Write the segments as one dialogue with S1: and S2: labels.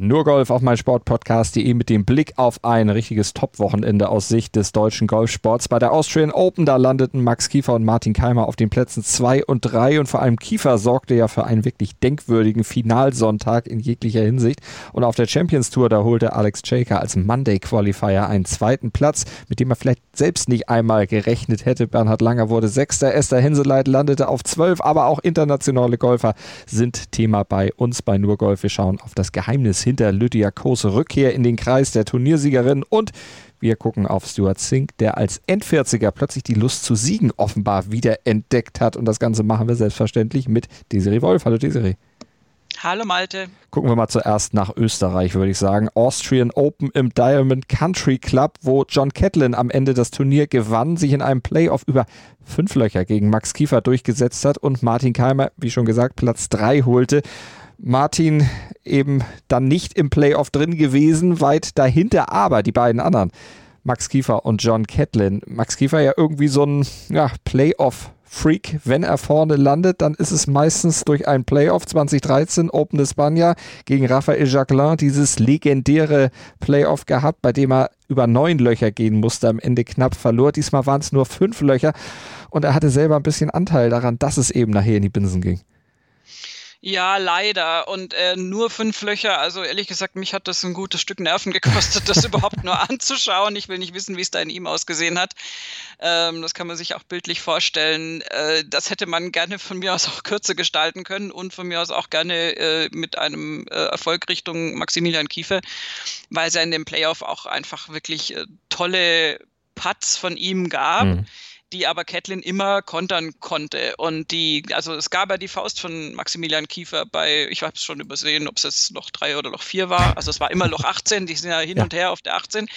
S1: nur Golf auf meinsportpodcast.de mit dem Blick auf ein richtiges Top-Wochenende aus Sicht des deutschen Golfsports. Bei der Austrian Open, da landeten Max Kiefer und Martin Keimer auf den Plätzen 2 und 3 und vor allem Kiefer sorgte ja für einen wirklich denkwürdigen Finalsonntag in jeglicher Hinsicht. Und auf der Champions Tour, da holte Alex Jaker als Monday Qualifier einen zweiten Platz, mit dem er vielleicht selbst nicht einmal gerechnet hätte. Bernhard Langer wurde Sechster, Esther Henseleit landete auf 12, aber auch internationale Golfer sind Thema bei uns bei Nur Golf. Wir schauen auf das Geheimnis hinter Lydia Kos Rückkehr in den Kreis der Turniersiegerin und wir gucken auf Stuart Sink, der als Endvierziger plötzlich die Lust zu siegen offenbar wieder entdeckt hat. Und das Ganze machen wir selbstverständlich mit Desiree Wolf. Hallo Desiree.
S2: Hallo Malte.
S1: Gucken wir mal zuerst nach Österreich, würde ich sagen. Austrian Open im Diamond Country Club, wo John Catlin am Ende das Turnier gewann, sich in einem Playoff über fünf Löcher gegen Max Kiefer durchgesetzt hat und Martin Keimer, wie schon gesagt, Platz drei holte. Martin eben dann nicht im Playoff drin gewesen, weit dahinter, aber die beiden anderen, Max Kiefer und John Catlin. Max Kiefer ja irgendwie so ein ja, Playoff Freak, wenn er vorne landet, dann ist es meistens durch ein Playoff 2013 Open España gegen Raphael Jacquelin, dieses legendäre Playoff gehabt, bei dem er über neun Löcher gehen musste, am Ende knapp verlor. Diesmal waren es nur fünf Löcher und er hatte selber ein bisschen Anteil daran, dass es eben nachher in die Binsen ging.
S2: Ja, leider. Und äh, nur fünf Löcher. Also ehrlich gesagt, mich hat das ein gutes Stück Nerven gekostet, das überhaupt nur anzuschauen. Ich will nicht wissen, wie es da in ihm ausgesehen hat. Ähm, das kann man sich auch bildlich vorstellen. Äh, das hätte man gerne von mir aus auch kürzer gestalten können und von mir aus auch gerne äh, mit einem äh, Erfolg Richtung Maximilian Kiefer, weil es ja in dem Playoff auch einfach wirklich äh, tolle Putts von ihm gab. Mhm die aber Catlin immer kontern konnte. Und die, also es gab ja die Faust von Maximilian Kiefer bei, ich habe es schon übersehen, ob es jetzt Loch 3 oder Loch 4 war. Also es war immer Loch 18, die sind ja hin ja. und her auf der 18.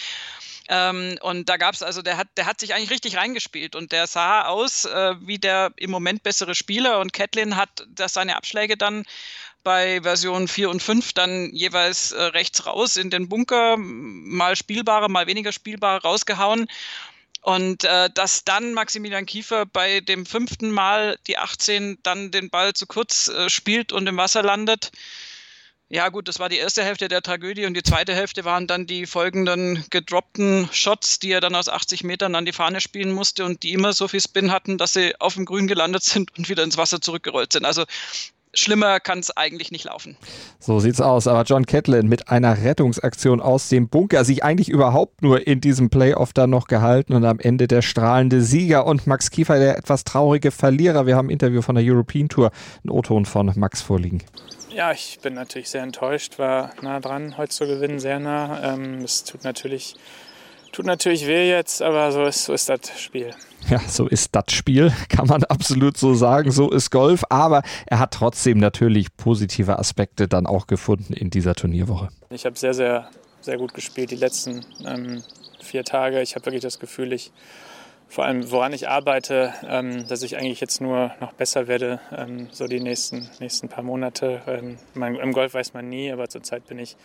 S2: Ähm, und da gab es also, der hat, der hat sich eigentlich richtig reingespielt und der sah aus äh, wie der im Moment bessere Spieler und Catlin hat das seine Abschläge dann bei Version 4 und 5 dann jeweils äh, rechts raus in den Bunker, mal spielbare, mal weniger spielbare rausgehauen. Und äh, dass dann Maximilian Kiefer bei dem fünften Mal die 18 dann den Ball zu kurz äh, spielt und im Wasser landet. Ja gut, das war die erste Hälfte der Tragödie und die zweite Hälfte waren dann die folgenden gedroppten Shots, die er dann aus 80 Metern an die Fahne spielen musste und die immer so viel Spin hatten, dass sie auf dem Grün gelandet sind und wieder ins Wasser zurückgerollt sind. Also schlimmer kann es eigentlich nicht laufen.
S1: So sieht's aus. Aber John Catlin mit einer Rettungsaktion aus dem Bunker, sich eigentlich überhaupt nur in diesem Playoff dann noch gehalten und am Ende der strahlende Sieger und Max Kiefer der etwas traurige Verlierer. Wir haben ein Interview von der European Tour, ein O-Ton von Max vorliegen.
S3: Ja, ich bin natürlich sehr enttäuscht, war nah dran, heute zu gewinnen, sehr nah. Ähm, es tut natürlich, tut natürlich weh jetzt, aber so ist, so ist das Spiel.
S1: Ja, so ist das Spiel, kann man absolut so sagen. So ist Golf. Aber er hat trotzdem natürlich positive Aspekte dann auch gefunden in dieser Turnierwoche.
S3: Ich habe sehr, sehr, sehr gut gespielt die letzten ähm, vier Tage. Ich habe wirklich das Gefühl, ich vor allem woran ich arbeite, ähm, dass ich eigentlich jetzt nur noch besser werde, ähm, so die nächsten, nächsten paar Monate. Ähm, mein, Im Golf weiß man nie, aber zurzeit bin ich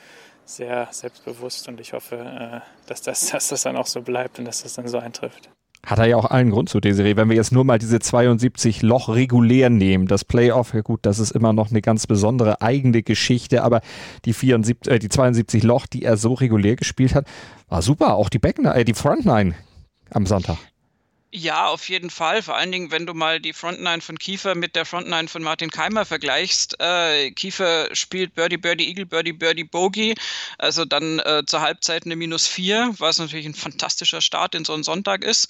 S3: sehr selbstbewusst und ich hoffe, äh, dass, das, dass das dann auch so bleibt und dass das dann so eintrifft.
S1: Hat er ja auch allen Grund zu, Desiree. Wenn wir jetzt nur mal diese 72 Loch regulär nehmen, das Playoff, ja gut, das ist immer noch eine ganz besondere eigene Geschichte, aber die, 74, äh, die 72 Loch, die er so regulär gespielt hat, war super. Auch die Backline, äh, die Frontline am Sonntag.
S2: Ja, auf jeden Fall. Vor allen Dingen, wenn du mal die Frontline von Kiefer mit der Frontline von Martin Keimer vergleichst. Äh, Kiefer spielt Birdie, Birdie, Eagle, Birdie, Birdie, Bogey. Also dann äh, zur Halbzeit eine Minus 4, was natürlich ein fantastischer Start in so einen Sonntag ist.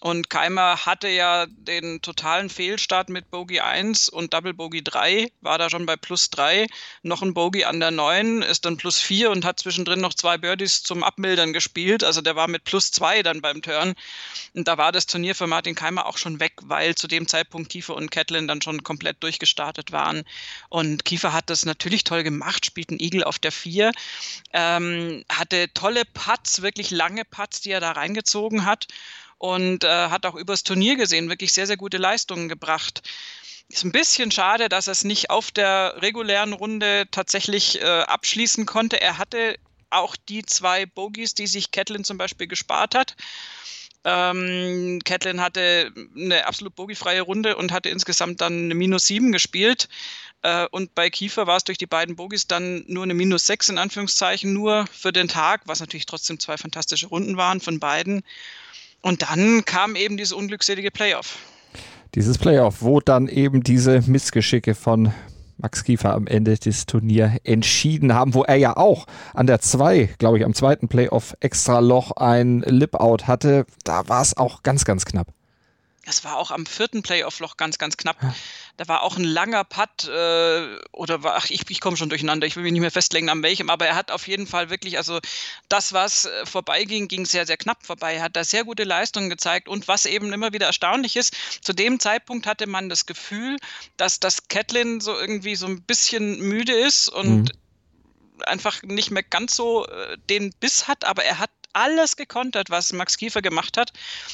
S2: Und Keimer hatte ja den totalen Fehlstart mit Bogey 1 und Double Bogey 3, war da schon bei plus 3, noch ein Bogey an der 9, ist dann plus 4 und hat zwischendrin noch zwei Birdies zum Abmildern gespielt. Also der war mit plus 2 dann beim Turn. Und da war das das Turnier für Martin Keimer auch schon weg, weil zu dem Zeitpunkt Kiefer und Catlin dann schon komplett durchgestartet waren. Und Kiefer hat das natürlich toll gemacht, spielt einen Igel auf der Vier, ähm, hatte tolle Putts, wirklich lange Putts, die er da reingezogen hat und äh, hat auch übers Turnier gesehen wirklich sehr, sehr gute Leistungen gebracht. Ist ein bisschen schade, dass er es nicht auf der regulären Runde tatsächlich äh, abschließen konnte. Er hatte auch die zwei Bogies, die sich Catlin zum Beispiel gespart hat. Ähm, Catlin hatte eine absolut bogiefreie Runde und hatte insgesamt dann eine Minus 7 gespielt. Äh, und bei Kiefer war es durch die beiden Bogies dann nur eine Minus 6 in Anführungszeichen, nur für den Tag, was natürlich trotzdem zwei fantastische Runden waren von beiden. Und dann kam eben dieses unglückselige Playoff.
S1: Dieses Playoff, wo dann eben diese Missgeschicke von Max Kiefer am Ende des Turniers entschieden haben, wo er ja auch an der 2, glaube ich, am zweiten Playoff extra Loch ein Lip-Out hatte. Da war es auch ganz, ganz knapp.
S2: Es war auch am vierten Playoff-Loch ganz, ganz knapp. Da war auch ein langer Putt äh, oder war, ach, ich, ich komme schon durcheinander, ich will mich nicht mehr festlegen, an welchem, aber er hat auf jeden Fall wirklich, also das, was äh, vorbeiging, ging sehr, sehr knapp vorbei. Er hat da sehr gute Leistungen gezeigt und was eben immer wieder erstaunlich ist, zu dem Zeitpunkt hatte man das Gefühl, dass das Catlin so irgendwie so ein bisschen müde ist und mhm. einfach nicht mehr ganz so äh, den Biss hat, aber er hat alles gekontert, was Max Kiefer gemacht hat.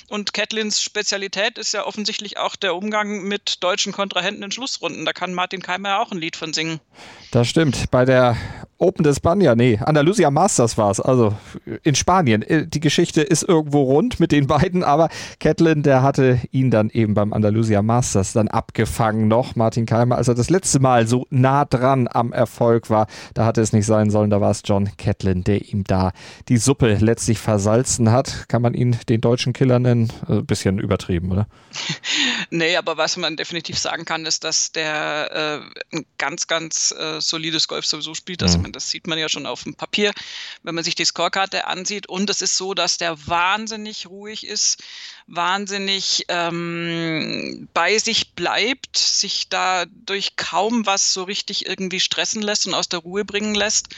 S2: Und Catlins Spezialität ist ja offensichtlich auch der Umgang mit deutschen Kontrahenten in Schlussrunden. Da kann Martin Keimer ja auch ein Lied von singen.
S1: Das stimmt. Bei der Open de España, nee, Andalusia Masters war es, also in Spanien. Äh, die Geschichte ist irgendwo rund mit den beiden, aber Catlin, der hatte ihn dann eben beim Andalusia Masters dann abgefangen noch. Martin Keimer, als er das letzte Mal so nah dran am Erfolg war, da hatte es nicht sein sollen, da war es John Catlin, der ihm da die Suppe letztlich versalzen hat. Kann man ihn den deutschen Killer nennen? Ein also bisschen übertrieben, oder?
S2: nee, aber was man definitiv sagen kann, ist, dass der äh, ein ganz, ganz äh, solides Golf sowieso spielt. Also, mhm das sieht man ja schon auf dem Papier, wenn man sich die Scorekarte ansieht. Und es ist so, dass der wahnsinnig ruhig ist, wahnsinnig ähm, bei sich bleibt, sich dadurch kaum was so richtig irgendwie stressen lässt und aus der Ruhe bringen lässt.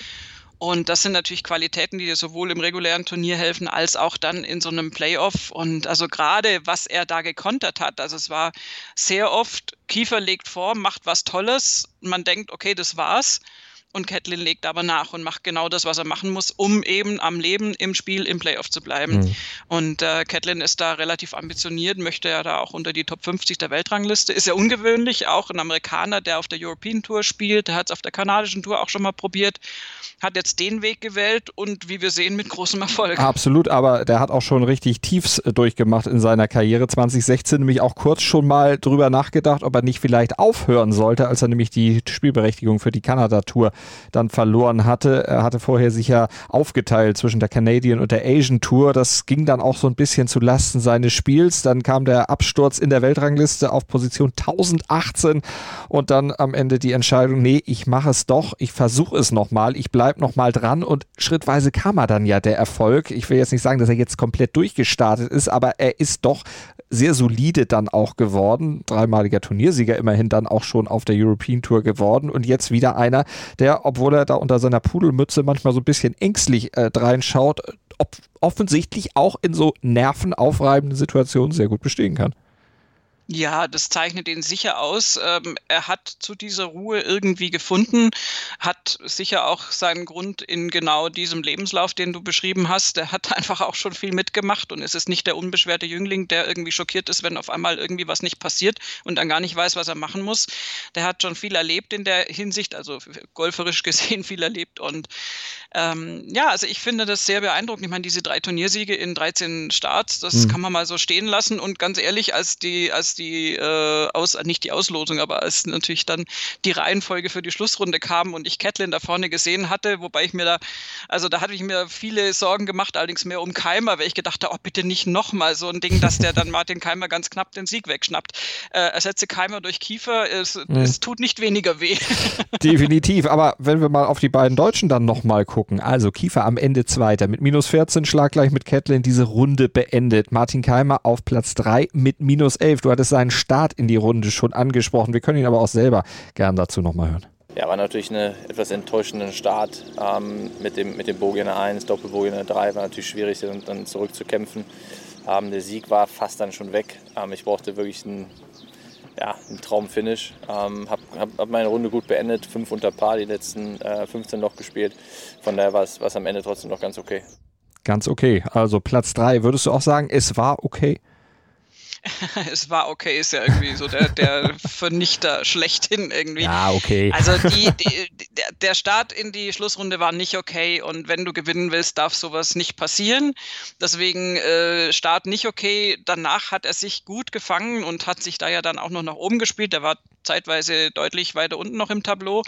S2: Und das sind natürlich Qualitäten, die dir sowohl im regulären Turnier helfen, als auch dann in so einem Playoff. Und also gerade, was er da gekontert hat, also es war sehr oft, Kiefer legt vor, macht was Tolles, man denkt, okay, das war's. Und Catlin legt aber nach und macht genau das, was er machen muss, um eben am Leben im Spiel im Playoff zu bleiben. Mhm. Und äh, Catlin ist da relativ ambitioniert, möchte ja da auch unter die Top 50 der Weltrangliste. Ist ja ungewöhnlich, auch ein Amerikaner, der auf der European Tour spielt, der hat es auf der kanadischen Tour auch schon mal probiert, hat jetzt den Weg gewählt und wie wir sehen, mit großem Erfolg.
S1: Absolut, aber der hat auch schon richtig Tiefs äh, durchgemacht in seiner Karriere. 2016 nämlich auch kurz schon mal drüber nachgedacht, ob er nicht vielleicht aufhören sollte, als er nämlich die Spielberechtigung für die Kanada-Tour dann verloren hatte. Er hatte vorher sich ja aufgeteilt zwischen der Canadian und der Asian Tour. Das ging dann auch so ein bisschen zu Lasten seines Spiels. Dann kam der Absturz in der Weltrangliste auf Position 1018 und dann am Ende die Entscheidung, nee, ich mache es doch, ich versuche es nochmal, ich bleibe nochmal dran und schrittweise kam er dann ja der Erfolg. Ich will jetzt nicht sagen, dass er jetzt komplett durchgestartet ist, aber er ist doch sehr solide dann auch geworden. Dreimaliger Turniersieger immerhin dann auch schon auf der European Tour geworden und jetzt wieder einer, der, obwohl er da unter seiner Pudelmütze manchmal so ein bisschen ängstlich äh, reinschaut, ob, offensichtlich auch in so nervenaufreibenden Situationen sehr gut bestehen kann.
S2: Ja, das zeichnet ihn sicher aus. Ähm, er hat zu dieser Ruhe irgendwie gefunden, hat sicher auch seinen Grund in genau diesem Lebenslauf, den du beschrieben hast. Er hat einfach auch schon viel mitgemacht und es ist nicht der unbeschwerte Jüngling, der irgendwie schockiert ist, wenn auf einmal irgendwie was nicht passiert und dann gar nicht weiß, was er machen muss. Der hat schon viel erlebt in der Hinsicht, also golferisch gesehen viel erlebt und ähm, ja, also ich finde das sehr beeindruckend. Ich meine, diese drei Turniersiege in 13 Starts, das mhm. kann man mal so stehen lassen und ganz ehrlich, als die, als die äh, aus, nicht die Auslosung, aber als natürlich dann die Reihenfolge für die Schlussrunde kam und ich Catlin da vorne gesehen hatte, wobei ich mir da, also da hatte ich mir viele Sorgen gemacht, allerdings mehr um Keimer, weil ich gedacht habe, oh, bitte nicht nochmal so ein Ding, dass der dann Martin Keimer ganz knapp den Sieg wegschnappt. Äh, ersetze Keimer durch Kiefer, es, mhm. es tut nicht weniger weh.
S1: Definitiv, aber wenn wir mal auf die beiden Deutschen dann nochmal gucken, also Kiefer am Ende Zweiter mit minus 14, schlaggleich mit Catlin diese Runde beendet. Martin Keimer auf Platz 3 mit minus 11. Du hattest seinen Start in die Runde schon angesprochen. Wir können ihn aber auch selber gern dazu nochmal hören.
S4: Ja, war natürlich ein etwas enttäuschender Start ähm, mit dem, mit dem Bogie in der 1, Doppelbogie in der 3. War natürlich schwierig, dann, dann zurückzukämpfen. Ähm, der Sieg war fast dann schon weg. Ähm, ich brauchte wirklich einen, ja, einen Traumfinish. Ähm, habe hab, hab meine Runde gut beendet, fünf unter Paar, die letzten äh, 15 noch gespielt. Von daher war es am Ende trotzdem noch ganz okay.
S1: Ganz okay. Also Platz drei. Würdest du auch sagen, es war okay?
S2: es war okay, ist ja irgendwie so der, der Vernichter schlechthin irgendwie.
S1: Ja, okay.
S2: Also die, die, der Start in die Schlussrunde war nicht okay und wenn du gewinnen willst, darf sowas nicht passieren. Deswegen äh, Start nicht okay. Danach hat er sich gut gefangen und hat sich da ja dann auch noch nach oben gespielt. Der war zeitweise deutlich weiter unten noch im Tableau.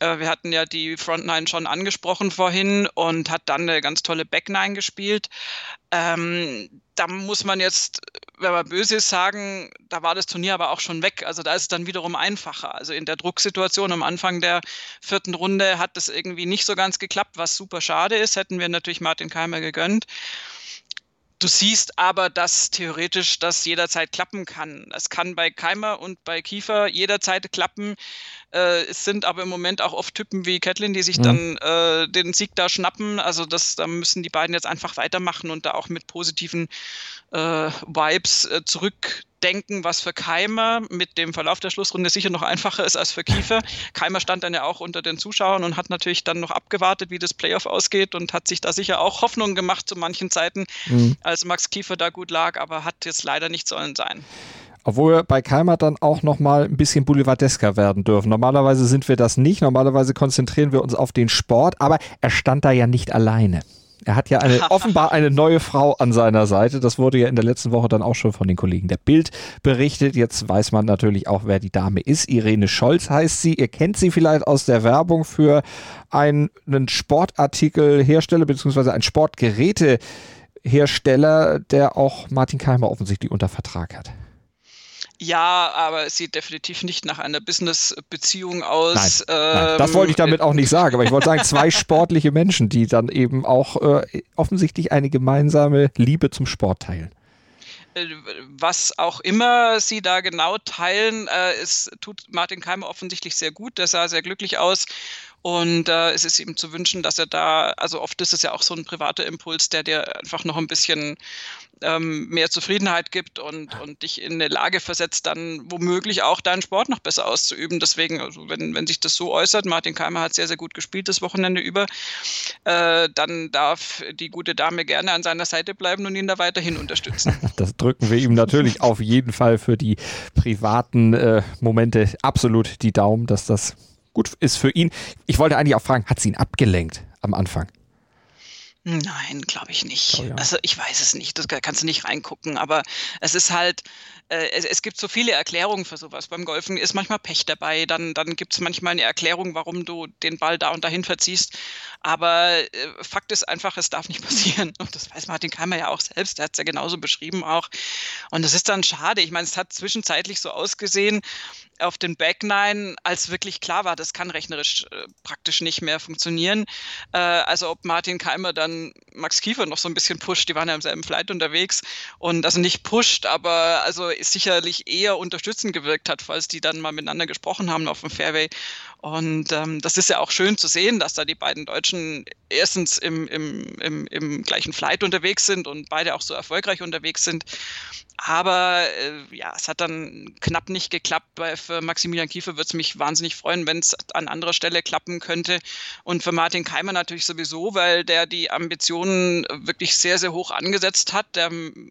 S2: Äh, wir hatten ja die Front Nine schon angesprochen vorhin und hat dann eine ganz tolle Back Nine gespielt. Ähm, da muss man jetzt, wenn man böse ist, sagen, da war das Turnier aber auch schon weg. Also da ist es dann wiederum einfacher. Also in der Drucksituation am Anfang der vierten Runde hat das irgendwie nicht so ganz geklappt, was super schade ist. Hätten wir natürlich Martin Keimer gegönnt. Du siehst aber, dass theoretisch das jederzeit klappen kann. Es kann bei Keimer und bei Kiefer jederzeit klappen. Äh, es sind aber im Moment auch oft Typen wie Catlin, die sich mhm. dann äh, den Sieg da schnappen. Also das, da müssen die beiden jetzt einfach weitermachen und da auch mit positiven äh, Vibes äh, zurückdenken, was für Keimer mit dem Verlauf der Schlussrunde sicher noch einfacher ist als für Kiefer. Keimer stand dann ja auch unter den Zuschauern und hat natürlich dann noch abgewartet, wie das Playoff ausgeht und hat sich da sicher auch Hoffnungen gemacht zu manchen Zeiten, mhm. als Max Kiefer da gut lag, aber hat jetzt leider nicht sollen sein.
S1: Obwohl wir bei Keimer dann auch nochmal ein bisschen boulevardesker werden dürfen. Normalerweise sind wir das nicht. Normalerweise konzentrieren wir uns auf den Sport, aber er stand da ja nicht alleine. Er hat ja eine, offenbar eine neue Frau an seiner Seite. Das wurde ja in der letzten Woche dann auch schon von den Kollegen der Bild berichtet. Jetzt weiß man natürlich auch, wer die Dame ist. Irene Scholz heißt sie. Ihr kennt sie vielleicht aus der Werbung für einen Sportartikelhersteller bzw. ein Sportgerätehersteller, der auch Martin Keimer offensichtlich unter Vertrag hat.
S2: Ja, aber es sieht definitiv nicht nach einer Business-Beziehung aus.
S1: Nein, ähm, nein, das wollte ich damit auch nicht sagen, aber ich wollte sagen, zwei sportliche Menschen, die dann eben auch äh, offensichtlich eine gemeinsame Liebe zum Sport teilen
S2: äh, was auch immer sie da genau teilen, äh, es tut Martin Keimer offensichtlich sehr gut. Der sah sehr glücklich aus. Und äh, es ist ihm zu wünschen, dass er da, also oft ist es ja auch so ein privater Impuls, der dir einfach noch ein bisschen ähm, mehr Zufriedenheit gibt und, und dich in eine Lage versetzt, dann womöglich auch deinen Sport noch besser auszuüben. Deswegen, also wenn, wenn sich das so äußert, Martin Keimer hat sehr, sehr gut gespielt das Wochenende über, äh, dann darf die gute Dame gerne an seiner Seite bleiben und ihn da weiterhin unterstützen.
S1: Das drücken wir ihm natürlich auf jeden Fall für die privaten äh, Momente absolut die Daumen, dass das gut ist für ihn. Ich wollte eigentlich auch fragen, hat sie ihn abgelenkt am Anfang?
S2: Nein, glaube ich nicht. Oh ja. Also ich weiß es nicht, das kannst du nicht reingucken, aber es ist halt, äh, es, es, gibt so viele Erklärungen für sowas. Beim Golfen ist manchmal Pech dabei, dann, dann gibt es manchmal eine Erklärung, warum du den Ball da und dahin verziehst. Aber äh, Fakt ist einfach, es darf nicht passieren. Und das weiß Martin Keimer ja auch selbst, der hat es ja genauso beschrieben auch. Und das ist dann schade. Ich meine, es hat zwischenzeitlich so ausgesehen, auf den Back Nine, als wirklich klar war, das kann rechnerisch äh, praktisch nicht mehr funktionieren. Äh, also ob Martin Keimer dann Max Kiefer noch so ein bisschen pusht, die waren ja im selben Flight unterwegs und also nicht pusht, aber also sicherlich eher unterstützend gewirkt hat, falls die dann mal miteinander gesprochen haben auf dem Fairway. Und ähm, das ist ja auch schön zu sehen, dass da die beiden Deutschen erstens im, im, im, im gleichen Flight unterwegs sind und beide auch so erfolgreich unterwegs sind. Aber äh, ja, es hat dann knapp nicht geklappt. Bei, für Maximilian Kiefer würde es mich wahnsinnig freuen, wenn es an anderer Stelle klappen könnte. Und für Martin Keimer natürlich sowieso, weil der die Ambitionen wirklich sehr, sehr hoch angesetzt hat. Der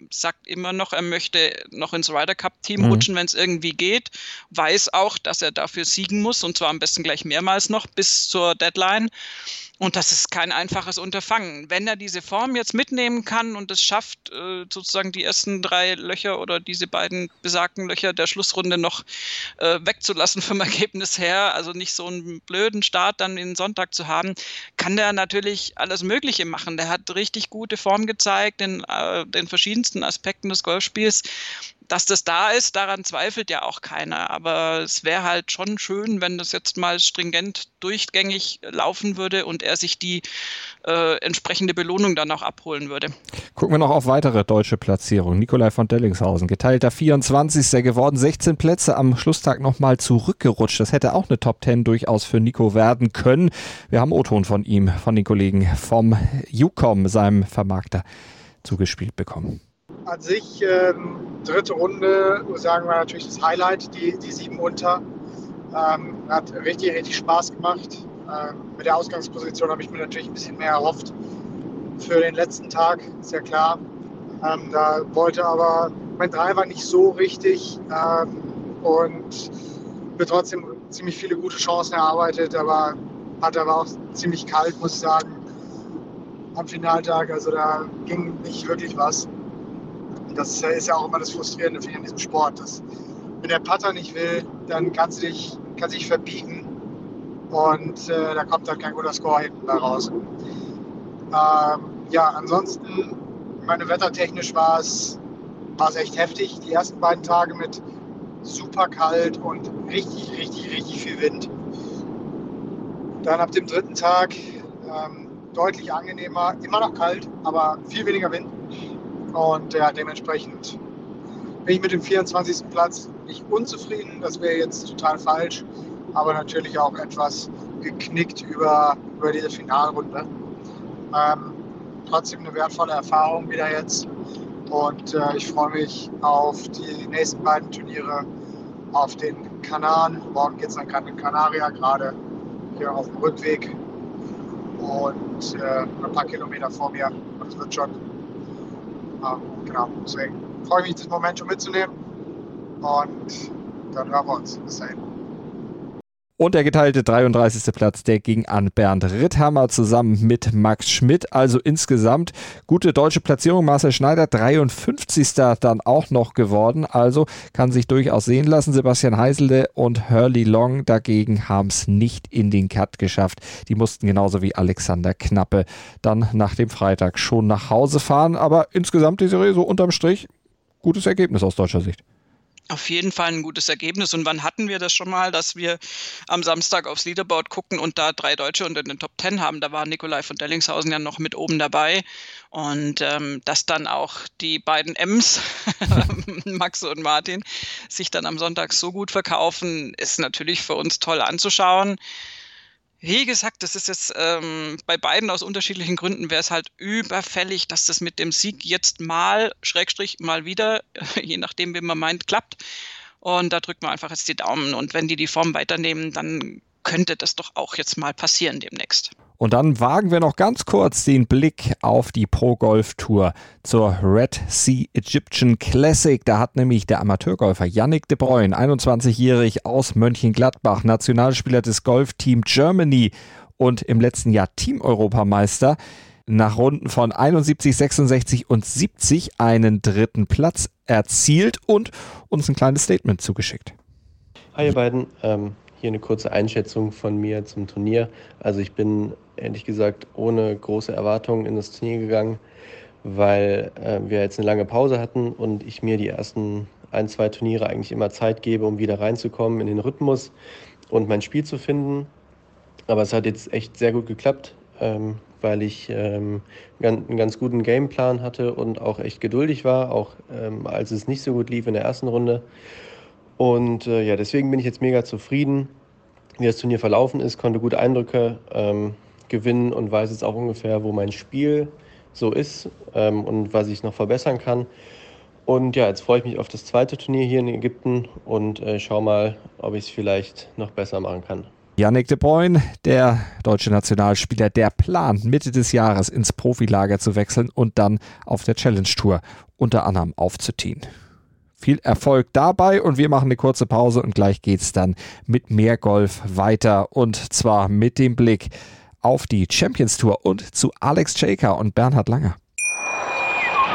S2: sagt immer noch, er möchte noch ins Ryder Cup-Team mhm. rutschen, wenn es irgendwie geht. Weiß auch, dass er dafür siegen muss und zwar am besten gleich mehrmals noch bis zur Deadline. Und das ist kein einfaches Unterfangen. Wenn er diese Form jetzt mitnehmen kann und es schafft, äh, sozusagen die ersten drei Löcher oder diese beiden besagten Löcher der Schlussrunde noch äh, wegzulassen vom Ergebnis her, also nicht so einen blöden Start dann in Sonntag zu haben, kann der natürlich alles Mögliche machen. Der hat richtig gute Form gezeigt in äh, den verschiedensten Aspekten des Golfspiels dass das da ist, daran zweifelt ja auch keiner. Aber es wäre halt schon schön, wenn das jetzt mal stringent durchgängig laufen würde und er sich die äh, entsprechende Belohnung dann auch abholen würde.
S1: Gucken wir noch auf weitere deutsche Platzierungen. Nikolai von Dellingshausen, geteilter 24. geworden, 16 Plätze am Schlusstag nochmal zurückgerutscht. Das hätte auch eine Top 10 durchaus für Nico werden können. Wir haben O-Ton von ihm, von den Kollegen vom UCOM, seinem Vermarkter, zugespielt bekommen.
S5: an sich ähm, dritte Runde, sagen wir natürlich das Highlight, die, die sieben unter. Ähm, hat richtig, richtig Spaß gemacht. Ähm, mit der Ausgangsposition habe ich mir natürlich ein bisschen mehr erhofft für den letzten Tag, ist ja klar. Ähm, da wollte aber mein Driver nicht so richtig ähm, und mir trotzdem ziemlich viele gute Chancen erarbeitet, aber hat aber auch ziemlich kalt, muss ich sagen, am Finaltag. Also da ging nicht wirklich was. Das ist ja auch immer das Frustrierende in diesem Sport. Dass, wenn der Putter nicht will, dann kannst du dich, kannst dich verbiegen und äh, da kommt dann kein guter Score hinten bei raus. Ähm, ja, ansonsten, meine wettertechnisch war es, echt heftig. Die ersten beiden Tage mit super kalt und richtig, richtig, richtig viel Wind. Dann ab dem dritten Tag ähm, deutlich angenehmer, immer noch kalt, aber viel weniger Wind. Und ja, dementsprechend bin ich mit dem 24. Platz nicht unzufrieden. Das wäre jetzt total falsch, aber natürlich auch etwas geknickt über, über diese Finalrunde. Ähm, trotzdem eine wertvolle Erfahrung wieder jetzt. Und äh, ich freue mich auf die nächsten beiden Turniere auf den Kanaren. Morgen geht es an Gran Canaria, gerade hier auf dem Rückweg. Und äh, ein paar Kilometer vor mir. Und es wird schon. Ähm, genau, deswegen freue ich mich, das Moment schon mitzunehmen. Und dann hören wir uns. Bis dahin.
S1: Und der geteilte 33. Platz, der ging an Bernd Ritthammer zusammen mit Max Schmidt. Also insgesamt gute deutsche Platzierung. Marcel Schneider 53. dann auch noch geworden. Also kann sich durchaus sehen lassen. Sebastian Heiselde und Hurley Long dagegen haben es nicht in den Cut geschafft. Die mussten genauso wie Alexander Knappe dann nach dem Freitag schon nach Hause fahren. Aber insgesamt die Serie so unterm Strich gutes Ergebnis aus deutscher Sicht.
S2: Auf jeden Fall ein gutes Ergebnis. Und wann hatten wir das schon mal, dass wir am Samstag aufs Leaderboard gucken und da drei Deutsche unter den Top Ten haben? Da war Nikolai von Dellingshausen ja noch mit oben dabei. Und ähm, dass dann auch die beiden M's, Max und Martin, sich dann am Sonntag so gut verkaufen, ist natürlich für uns toll anzuschauen. Wie gesagt, das ist jetzt ähm, bei beiden aus unterschiedlichen Gründen wäre es halt überfällig, dass das mit dem Sieg jetzt mal, Schrägstrich, mal wieder, je nachdem, wie man meint, klappt. Und da drückt man einfach jetzt die Daumen. Und wenn die die Form weiternehmen, dann könnte das doch auch jetzt mal passieren demnächst.
S1: Und dann wagen wir noch ganz kurz den Blick auf die Pro Golf Tour zur Red Sea Egyptian Classic. Da hat nämlich der Amateurgolfer Yannick de Bruyne, 21-jährig aus Mönchengladbach, Nationalspieler des Golfteam Germany und im letzten Jahr Team-Europameister, nach Runden von 71, 66 und 70 einen dritten Platz erzielt und uns ein kleines Statement zugeschickt.
S6: Hi ihr beiden, ähm, hier eine kurze Einschätzung von mir zum Turnier. Also ich bin ehrlich gesagt ohne große Erwartungen in das Turnier gegangen, weil äh, wir jetzt eine lange Pause hatten und ich mir die ersten ein, zwei Turniere eigentlich immer Zeit gebe, um wieder reinzukommen in den Rhythmus und mein Spiel zu finden. Aber es hat jetzt echt sehr gut geklappt, ähm, weil ich ähm, einen ganz guten Gameplan hatte und auch echt geduldig war, auch ähm, als es nicht so gut lief in der ersten Runde. Und äh, ja, deswegen bin ich jetzt mega zufrieden, wie das Turnier verlaufen ist, konnte gute Eindrücke ähm, gewinnen und weiß jetzt auch ungefähr, wo mein Spiel so ist ähm, und was ich noch verbessern kann. Und ja, jetzt freue ich mich auf das zweite Turnier hier in Ägypten und äh, schau mal, ob ich es vielleicht noch besser machen kann.
S1: Yannick de Bruyne, der deutsche Nationalspieler, der plant, Mitte des Jahres ins Profilager zu wechseln und dann auf der Challenge Tour unter anderem aufzuziehen. Viel Erfolg dabei und wir machen eine kurze Pause und gleich geht's dann mit mehr Golf weiter und zwar mit dem Blick auf die Champions Tour und zu Alex Shaker und Bernhard Langer.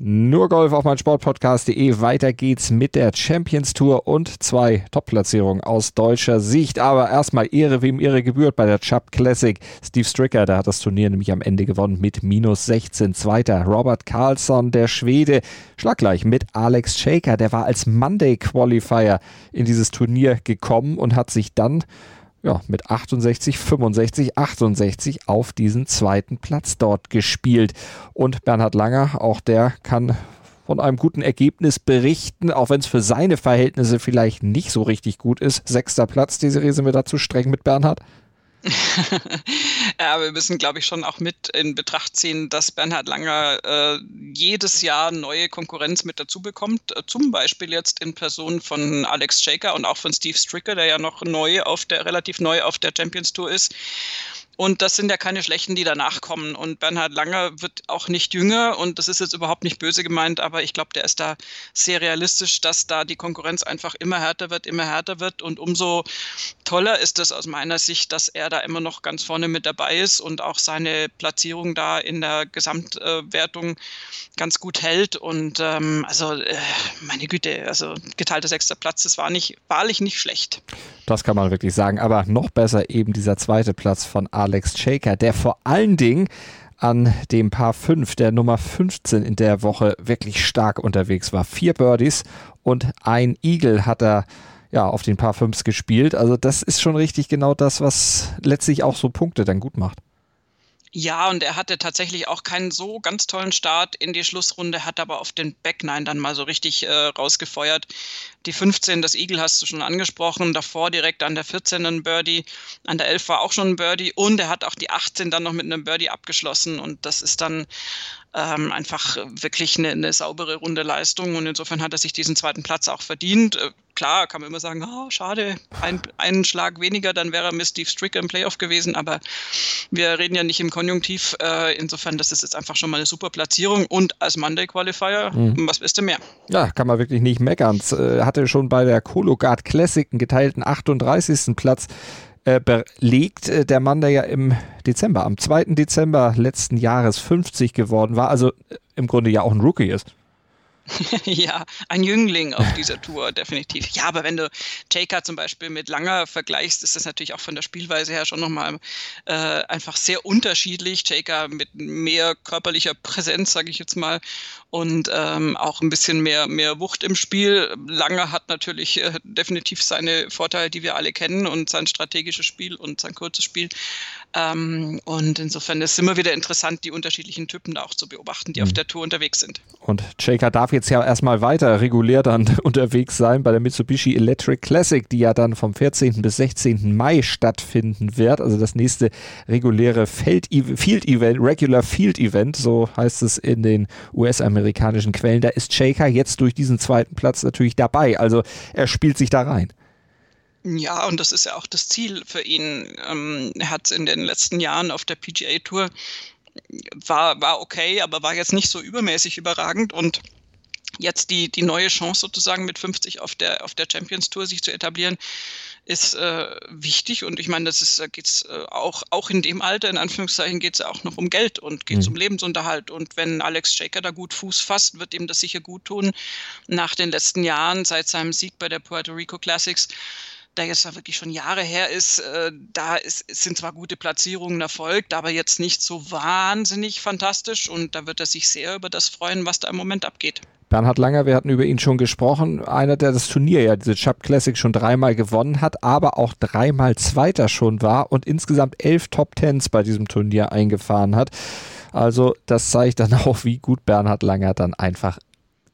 S1: Nur Golf auf mein Sportpodcast.de. Weiter geht's mit der Champions Tour und zwei Top-Platzierungen aus deutscher Sicht. Aber erstmal Ehre, wem Ehre gebührt bei der Chubb Classic. Steve Stricker, der hat das Turnier nämlich am Ende gewonnen mit minus 16. Zweiter Robert Carlsson, der Schwede, schlaggleich mit Alex Shaker. Der war als Monday Qualifier in dieses Turnier gekommen und hat sich dann ja, mit 68, 65, 68 auf diesen zweiten Platz dort gespielt. Und Bernhard Langer, auch der kann von einem guten Ergebnis berichten, auch wenn es für seine Verhältnisse vielleicht nicht so richtig gut ist. Sechster Platz, diese Rese mir dazu streng mit Bernhard.
S2: ja, wir müssen, glaube ich, schon auch mit in Betracht ziehen, dass Bernhard Langer äh, jedes Jahr neue Konkurrenz mit dazu bekommt. Äh, zum Beispiel jetzt in Person von Alex Shaker und auch von Steve Stricker, der ja noch neu auf der, relativ neu auf der Champions Tour ist. Und das sind ja keine schlechten, die danach kommen. Und Bernhard Langer wird auch nicht jünger. Und das ist jetzt überhaupt nicht böse gemeint, aber ich glaube, der ist da sehr realistisch, dass da die Konkurrenz einfach immer härter wird, immer härter wird. Und umso toller ist es aus meiner Sicht, dass er da immer noch ganz vorne mit dabei ist und auch seine Platzierung da in der Gesamtwertung ganz gut hält. Und ähm, also, äh, meine Güte, also geteilter sechster Platz, das war nicht, wahrlich nicht schlecht.
S1: Das kann man wirklich sagen. Aber noch besser eben dieser zweite Platz von Alex Alex Shaker, der vor allen Dingen an dem Paar 5, der Nummer 15 in der Woche wirklich stark unterwegs war. Vier Birdies und ein Eagle hat er ja auf den Paar 5 gespielt. Also das ist schon richtig genau das, was letztlich auch so Punkte dann gut macht.
S2: Ja, und er hatte tatsächlich auch keinen so ganz tollen Start in die Schlussrunde, hat aber auf den Back Nine dann mal so richtig äh, rausgefeuert. Die 15, das Eagle hast du schon angesprochen, davor direkt an der 14 ein Birdie, an der 11 war auch schon ein Birdie und er hat auch die 18 dann noch mit einem Birdie abgeschlossen und das ist dann ähm, einfach wirklich eine, eine, saubere runde Leistung und insofern hat er sich diesen zweiten Platz auch verdient. Klar, kann man immer sagen, oh, schade, ein, einen Schlag weniger, dann wäre Miss Steve Stricker im Playoff gewesen, aber wir reden ja nicht im Konjunktiv. Äh, insofern, das ist jetzt einfach schon mal eine super Platzierung und als Monday Qualifier, mhm. was bist du mehr?
S1: Ja, kann man wirklich nicht meckern. Äh, hatte schon bei der Kologard Classic einen geteilten 38. Platz äh, belegt. Äh, der Mann, der ja im Dezember, am 2. Dezember letzten Jahres 50 geworden war, also im Grunde ja auch ein Rookie ist.
S2: ja, ein Jüngling auf dieser Tour, definitiv. Ja, aber wenn du Jaker zum Beispiel mit Langer vergleichst, ist das natürlich auch von der Spielweise her schon nochmal äh, einfach sehr unterschiedlich. Jaker mit mehr körperlicher Präsenz, sage ich jetzt mal, und ähm, auch ein bisschen mehr, mehr Wucht im Spiel. Langer hat natürlich äh, definitiv seine Vorteile, die wir alle kennen, und sein strategisches Spiel und sein kurzes Spiel. Ähm, und insofern ist es immer wieder interessant, die unterschiedlichen Typen da auch zu beobachten, die mhm. auf der Tour unterwegs sind.
S1: Und Jaker darf jetzt ja erstmal weiter regulär dann unterwegs sein bei der Mitsubishi Electric Classic, die ja dann vom 14. bis 16. Mai stattfinden wird. Also das nächste reguläre Field Event, Regular Field Event, so heißt es in den US-amerikanischen Quellen. Da ist Jaker jetzt durch diesen zweiten Platz natürlich dabei. Also er spielt sich da rein.
S2: Ja, und das ist ja auch das Ziel für ihn. Ähm, er hat in den letzten Jahren auf der PGA Tour war, war okay, aber war jetzt nicht so übermäßig überragend und jetzt die, die neue Chance sozusagen mit 50 auf der, auf der Champions Tour sich zu etablieren, ist äh, wichtig. Und ich meine, das ist, geht es äh, auch, auch in dem Alter, in Anführungszeichen, geht es ja auch noch um Geld und geht es mhm. um Lebensunterhalt. Und wenn Alex Shaker da gut Fuß fasst, wird ihm das sicher gut tun. Nach den letzten Jahren, seit seinem Sieg bei der Puerto Rico Classics, da jetzt ja wirklich schon Jahre her ist, äh, da ist, sind zwar gute Platzierungen erfolgt, aber jetzt nicht so wahnsinnig fantastisch und da wird er sich sehr über das freuen, was da im Moment abgeht.
S1: Bernhard Langer, wir hatten über ihn schon gesprochen, einer, der das Turnier, ja, diese Chubb Classic schon dreimal gewonnen hat, aber auch dreimal Zweiter schon war und insgesamt elf Top Tens bei diesem Turnier eingefahren hat. Also das zeigt dann auch, wie gut Bernhard Langer dann einfach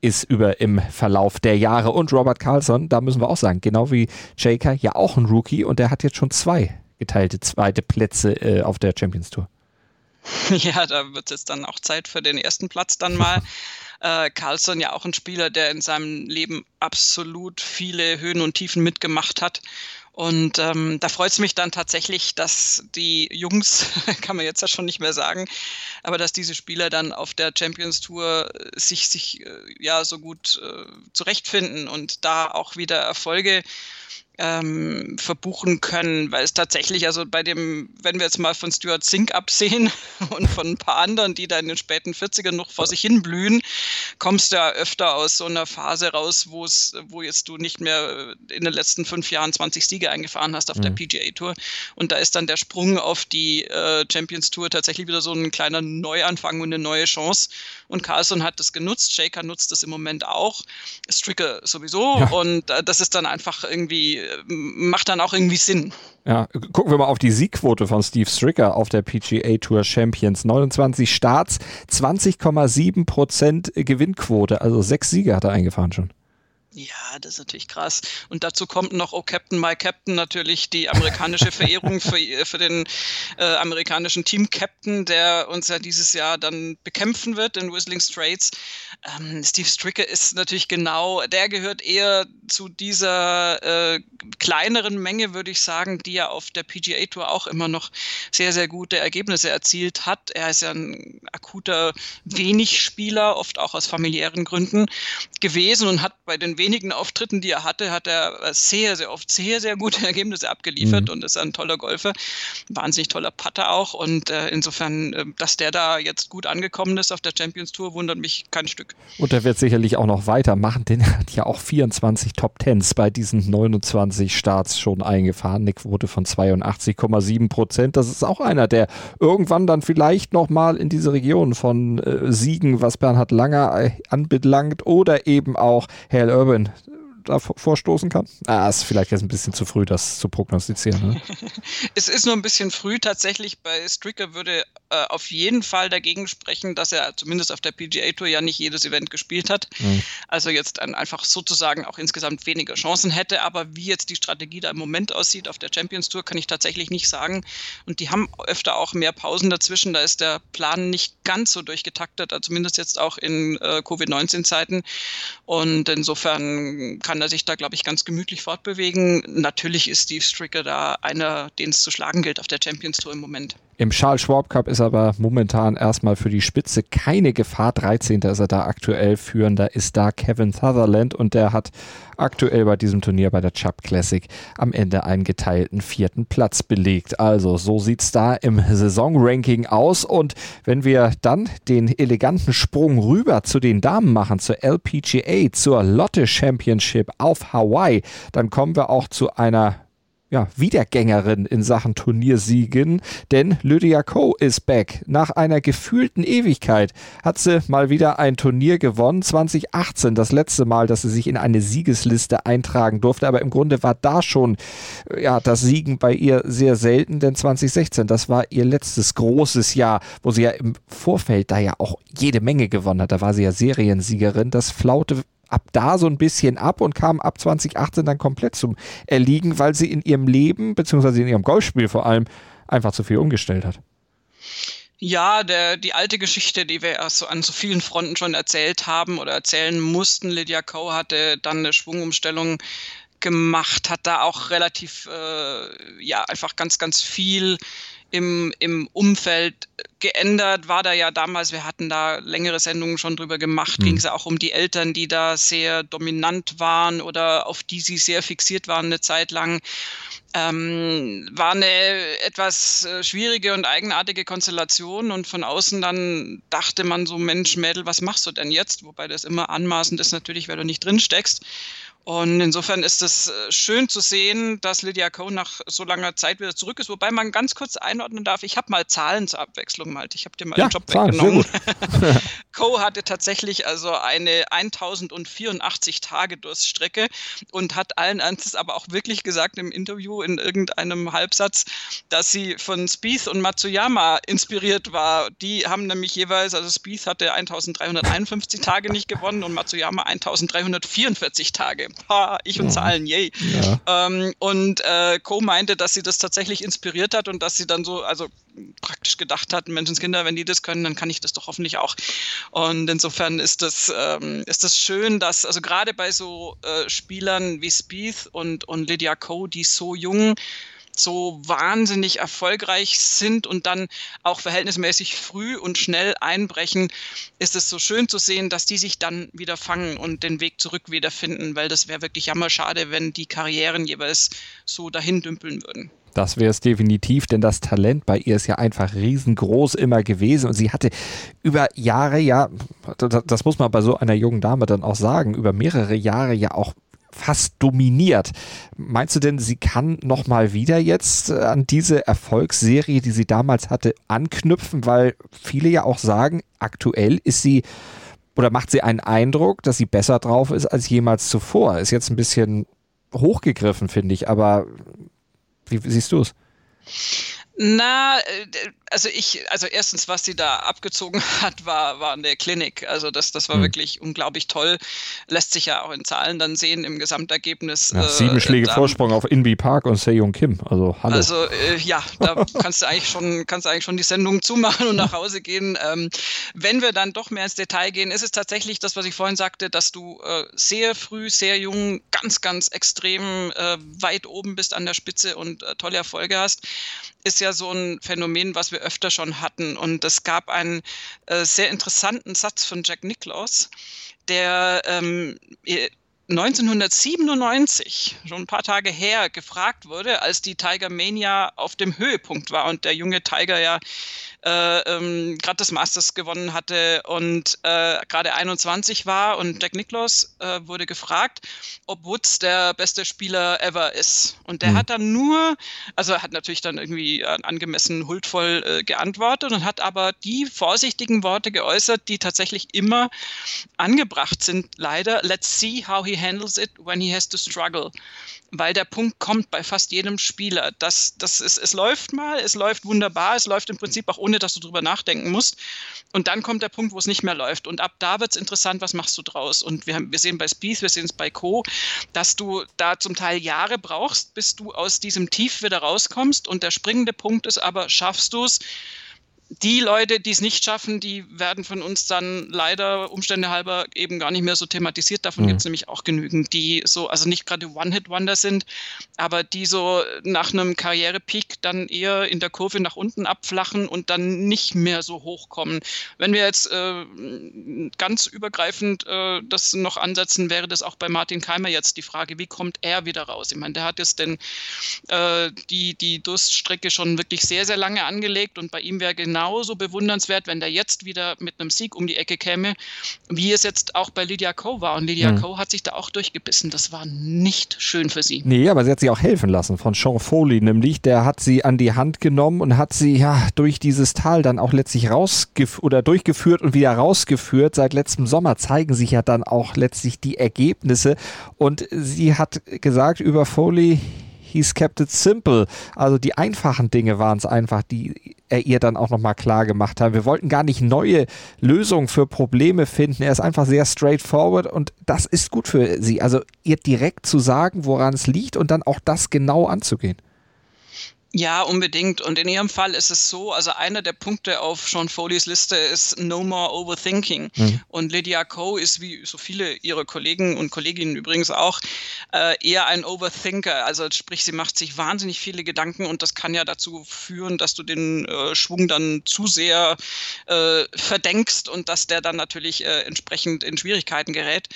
S1: ist über im Verlauf der Jahre. Und Robert Carlson, da müssen wir auch sagen, genau wie Jaker, ja auch ein Rookie und der hat jetzt schon zwei geteilte zweite Plätze äh, auf der Champions Tour.
S2: Ja, da wird es dann auch Zeit für den ersten Platz dann mal. Äh, Carlson ja auch ein Spieler, der in seinem Leben absolut viele Höhen und Tiefen mitgemacht hat. Und ähm, da freut es mich dann tatsächlich, dass die Jungs, kann man jetzt ja schon nicht mehr sagen, aber dass diese Spieler dann auf der Champions Tour äh, sich, sich äh, ja so gut äh, zurechtfinden und da auch wieder Erfolge ähm, verbuchen können, weil es tatsächlich, also bei dem, wenn wir jetzt mal von Stuart Zink absehen und von ein paar anderen, die da in den späten 40ern noch vor sich hin blühen, kommst du ja öfter aus so einer Phase raus, wo es, wo jetzt du nicht mehr in den letzten fünf Jahren 20 Siege eingefahren hast auf mhm. der PGA Tour. Und da ist dann der Sprung auf die äh, Champions Tour tatsächlich wieder so ein kleiner Neuanfang und eine neue Chance. Und Carlson hat das genutzt, Shaker nutzt das im Moment auch, Stricker sowieso. Ja. Und äh, das ist dann einfach irgendwie macht dann auch irgendwie Sinn.
S1: Ja, gucken wir mal auf die Siegquote von Steve Stricker auf der PGA Tour Champions. 29 Starts, 20,7 Prozent Gewinnquote. Also sechs Siege hat er eingefahren schon.
S2: Ja, das ist natürlich krass. Und dazu kommt noch Oh Captain, My Captain natürlich die amerikanische Verehrung für, für den äh, amerikanischen Team-Captain, der uns ja dieses Jahr dann bekämpfen wird in Whistling Straits. Ähm, Steve Stricker ist natürlich genau, der gehört eher zu dieser äh, kleineren Menge, würde ich sagen, die ja auf der PGA Tour auch immer noch sehr, sehr gute Ergebnisse erzielt hat. Er ist ja ein akuter Wenig-Spieler, oft auch aus familiären Gründen gewesen und hat bei den wenigen Auftritten, die er hatte, hat er sehr, sehr oft sehr, sehr gute Ergebnisse abgeliefert mhm. und ist ein toller Golfer, wahnsinnig toller Putter auch und äh, insofern, äh, dass der da jetzt gut angekommen ist auf der Champions Tour, wundert mich kein Stück.
S1: Und er wird sicherlich auch noch weitermachen, denn er hat ja auch 24 Top Tens bei diesen 29 Starts schon eingefahren, eine Quote von 82,7 Prozent. Das ist auch einer, der irgendwann dann vielleicht nochmal in diese Region von äh, Siegen, was Bernhard Langer äh, anbelangt, oder eben auch Hal Urban Irwin da vorstoßen kann? Ah, ist vielleicht jetzt ein bisschen zu früh, das zu prognostizieren. Ne?
S2: es ist nur ein bisschen früh. Tatsächlich bei Stricker würde äh, auf jeden Fall dagegen sprechen, dass er zumindest auf der PGA Tour ja nicht jedes Event gespielt hat. Mhm. Also jetzt dann einfach sozusagen auch insgesamt weniger Chancen hätte. Aber wie jetzt die Strategie da im Moment aussieht auf der Champions Tour, kann ich tatsächlich nicht sagen. Und die haben öfter auch mehr Pausen dazwischen. Da ist der Plan nicht ganz so durchgetaktet, also zumindest jetzt auch in äh, Covid-19-Zeiten. Und insofern kann er sich da, glaube ich, ganz gemütlich fortbewegen. Natürlich ist Steve Stricker da einer, den es zu schlagen gilt auf der Champions Tour im Moment.
S1: Im Charles Schwab Cup ist aber momentan erstmal für die Spitze keine Gefahr. 13. ist er da aktuell. Führender ist da Kevin Sutherland und der hat aktuell bei diesem Turnier bei der Chubb Classic am Ende einen geteilten vierten Platz belegt. Also so sieht es da im Saisonranking aus. Und wenn wir dann den eleganten Sprung rüber zu den Damen machen, zur LPGA, zur Lotte Championship auf Hawaii, dann kommen wir auch zu einer ja, Wiedergängerin in Sachen Turniersiegen, denn Lydia Ko ist back. Nach einer gefühlten Ewigkeit hat sie mal wieder ein Turnier gewonnen. 2018, das letzte Mal, dass sie sich in eine Siegesliste eintragen durfte, aber im Grunde war da schon ja, das Siegen bei ihr sehr selten, denn 2016, das war ihr letztes großes Jahr, wo sie ja im Vorfeld da ja auch jede Menge gewonnen hat. Da war sie ja Seriensiegerin. Das flaute ab da so ein bisschen ab und kam ab 2018 dann komplett zum Erliegen, weil sie in ihrem Leben, beziehungsweise in ihrem Golfspiel vor allem, einfach zu viel umgestellt hat.
S2: Ja, der, die alte Geschichte, die wir so an so vielen Fronten schon erzählt haben oder erzählen mussten. Lydia Ko hatte dann eine Schwungumstellung gemacht, hat da auch relativ, äh, ja, einfach ganz, ganz viel im, im Umfeld geändert, war da ja damals, wir hatten da längere Sendungen schon drüber gemacht, mhm. ging es auch um die Eltern, die da sehr dominant waren oder auf die sie sehr fixiert waren eine Zeit lang. Ähm, war eine etwas äh, schwierige und eigenartige Konstellation und von außen dann dachte man so, Mensch, Mädel, was machst du denn jetzt? Wobei das immer anmaßend ist natürlich, weil du nicht drin steckst. Und insofern ist es äh, schön zu sehen, dass Lydia Coe nach so langer Zeit wieder zurück ist. Wobei man ganz kurz einordnen darf, ich habe mal Zahlen zur Abwechslung mal. Ich habe dir mal ja, den Job Zahlen, weggenommen. Coe hatte tatsächlich also eine 1084 Tage Durststrecke und hat allen Ernstes aber auch wirklich gesagt im Interview in irgendeinem Halbsatz, dass sie von Spieth und Matsuyama inspiriert war. Die haben nämlich jeweils, also Spieth hatte 1351 Tage nicht gewonnen und Matsuyama 1344 Tage ich und Zahlen, yay. Ja. Ähm, und äh, Co meinte, dass sie das tatsächlich inspiriert hat und dass sie dann so, also praktisch gedacht hat, Menschenskinder, wenn die das können, dann kann ich das doch hoffentlich auch. Und insofern ist das, ähm, ist das schön, dass, also gerade bei so äh, Spielern wie Spieth und, und Lydia Ko, die so jung so wahnsinnig erfolgreich sind und dann auch verhältnismäßig früh und schnell einbrechen, ist es so schön zu sehen, dass die sich dann wieder fangen und den Weg zurück wiederfinden, weil das wäre wirklich jammerschade, wenn die Karrieren jeweils so dahin dümpeln würden.
S1: Das wäre es definitiv, denn das Talent bei ihr ist ja einfach riesengroß immer gewesen und sie hatte über Jahre, ja, das muss man bei so einer jungen Dame dann auch sagen, über mehrere Jahre ja auch fast dominiert. Meinst du denn, sie kann noch mal wieder jetzt äh, an diese Erfolgsserie, die sie damals hatte, anknüpfen? Weil viele ja auch sagen, aktuell ist sie oder macht sie einen Eindruck, dass sie besser drauf ist als jemals zuvor. Ist jetzt ein bisschen hochgegriffen, finde ich, aber wie siehst du es?
S2: Na, äh, also ich, also erstens, was sie da abgezogen hat, war, war in der Klinik. Also das, das war mhm. wirklich unglaublich toll. Lässt sich ja auch in Zahlen dann sehen im Gesamtergebnis.
S1: Ja, sieben äh, Schläge dann, Vorsprung auf Inby Park und Sejong Kim. Also hallo.
S2: Also äh, ja, da kannst du eigentlich schon, kannst du eigentlich schon die Sendung zumachen und nach Hause gehen. Ähm, wenn wir dann doch mehr ins Detail gehen, ist es tatsächlich das, was ich vorhin sagte, dass du äh, sehr früh, sehr jung, ganz, ganz extrem äh, weit oben bist an der Spitze und äh, tolle Erfolge hast. Ist ja so ein Phänomen, was wir öfter schon hatten. Und es gab einen äh, sehr interessanten Satz von Jack Nicklaus, der ähm, 1997, schon ein paar Tage her, gefragt wurde, als die Tiger Mania auf dem Höhepunkt war und der junge Tiger ja äh, ähm, gerade das Masters gewonnen hatte und äh, gerade 21 war. Und Jack Nicklaus äh, wurde gefragt, ob Woods der beste Spieler ever ist. Und der mhm. hat dann nur, also hat natürlich dann irgendwie angemessen huldvoll äh, geantwortet und hat aber die vorsichtigen Worte geäußert, die tatsächlich immer angebracht sind, leider. Let's see how he handles it when he has to struggle weil der Punkt kommt bei fast jedem Spieler. Das, das ist, es läuft mal, es läuft wunderbar, es läuft im Prinzip auch ohne, dass du drüber nachdenken musst. Und dann kommt der Punkt, wo es nicht mehr läuft. Und ab da wird es interessant, was machst du draus? Und wir, haben, wir sehen bei Spieth, wir sehen es bei Co., dass du da zum Teil Jahre brauchst, bis du aus diesem Tief wieder rauskommst. Und der springende Punkt ist aber, schaffst du es, die Leute, die es nicht schaffen, die werden von uns dann leider Umstände halber eben gar nicht mehr so thematisiert. Davon mhm. gibt es nämlich auch genügend, die so, also nicht gerade One-Hit-Wonder sind, aber die so nach einem Karrierepeak dann eher in der Kurve nach unten abflachen und dann nicht mehr so hochkommen. Wenn wir jetzt äh, ganz übergreifend äh, das noch ansetzen, wäre das auch bei Martin Keimer jetzt die Frage, wie kommt er wieder raus? Ich meine, der hat jetzt denn äh, die, die Durststrecke schon wirklich sehr, sehr lange angelegt und bei ihm wäre genau genauso bewundernswert, wenn der jetzt wieder mit einem Sieg um die Ecke käme, wie es jetzt auch bei Lydia Ko war. Und Lydia mhm. Ko hat sich da auch durchgebissen. Das war nicht schön für sie.
S1: Nee, aber sie hat sich auch helfen lassen von Sean Foley, nämlich der hat sie an die Hand genommen und hat sie ja durch dieses Tal dann auch letztlich rausgeführt oder durchgeführt und wieder rausgeführt. Seit letztem Sommer zeigen sich ja dann auch letztlich die Ergebnisse. Und sie hat gesagt über Foley, he's kept it simple. Also die einfachen Dinge waren es einfach, die er ihr dann auch nochmal klar gemacht hat. Wir wollten gar nicht neue Lösungen für Probleme finden. Er ist einfach sehr straightforward und das ist gut für sie. Also ihr direkt zu sagen, woran es liegt und dann auch das genau anzugehen.
S2: Ja, unbedingt. Und in Ihrem Fall ist es so, also einer der Punkte auf Sean Foleys Liste ist No More Overthinking. Mhm. Und Lydia Ko ist wie so viele ihrer Kollegen und Kolleginnen übrigens auch äh, eher ein Overthinker. Also sprich, sie macht sich wahnsinnig viele Gedanken und das kann ja dazu führen, dass du den äh, Schwung dann zu sehr äh, verdenkst und dass der dann natürlich äh, entsprechend in Schwierigkeiten gerät.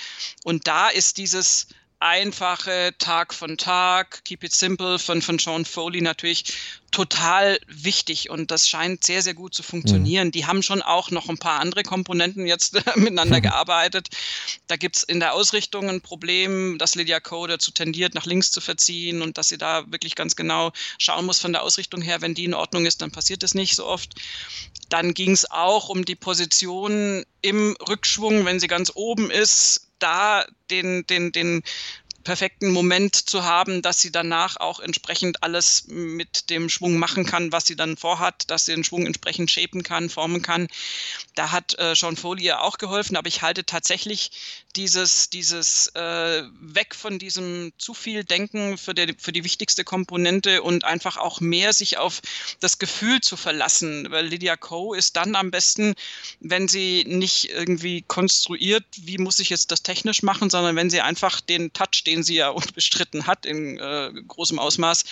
S2: Und da ist dieses einfache Tag von Tag, Keep It Simple von, von Sean Foley natürlich total wichtig und das scheint sehr, sehr gut zu funktionieren. Mhm. Die haben schon auch noch ein paar andere Komponenten jetzt miteinander mhm. gearbeitet. Da gibt es in der Ausrichtung ein Problem, dass Lydia Code dazu tendiert, nach links zu verziehen und dass sie da wirklich ganz genau schauen muss von der Ausrichtung her, wenn die in Ordnung ist, dann passiert das nicht so oft. Dann ging es auch um die Position im Rückschwung, wenn sie ganz oben ist, da den, den, den perfekten Moment zu haben, dass sie danach auch entsprechend alles mit dem Schwung machen kann, was sie dann vorhat, dass sie den Schwung entsprechend shapen kann, formen kann. Da hat äh, Sean Foley auch geholfen, aber ich halte tatsächlich dieses, dieses äh, weg von diesem zu viel Denken für, der, für die wichtigste Komponente und einfach auch mehr sich auf das Gefühl zu verlassen, weil Lydia Ko ist dann am besten, wenn sie nicht irgendwie konstruiert, wie muss ich jetzt das technisch machen, sondern wenn sie einfach den Touch, den sie ja unbestritten hat in äh, großem Ausmaß,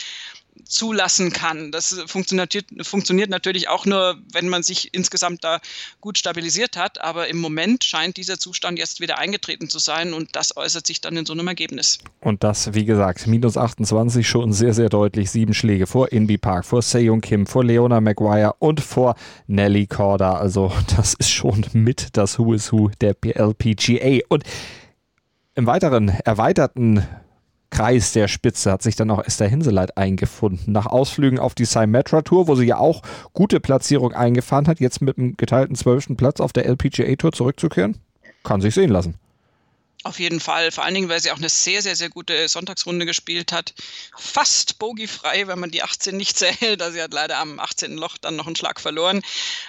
S2: zulassen kann. Das funktioniert, funktioniert natürlich auch nur, wenn man sich insgesamt da gut stabilisiert hat. Aber im Moment scheint dieser Zustand jetzt wieder eingetreten zu sein und das äußert sich dann in so einem Ergebnis.
S1: Und das, wie gesagt, minus 28 schon sehr, sehr deutlich. Sieben Schläge vor Inby Park, vor Sejong Kim, vor Leona Maguire und vor Nelly Korda. Also das ist schon mit das Who is Who der LPGA. Und im weiteren erweiterten Kreis der Spitze hat sich dann auch Esther Hinseleit eingefunden. Nach Ausflügen auf die Symetra Tour, wo sie ja auch gute Platzierung eingefahren hat, jetzt mit einem geteilten zwölften Platz auf der LPGA Tour zurückzukehren, kann sich sehen lassen.
S2: Auf jeden Fall. Vor allen Dingen, weil sie auch eine sehr, sehr, sehr gute Sonntagsrunde gespielt hat. Fast bogiefrei, wenn man die 18 nicht zählt. Also sie hat leider am 18. Loch dann noch einen Schlag verloren.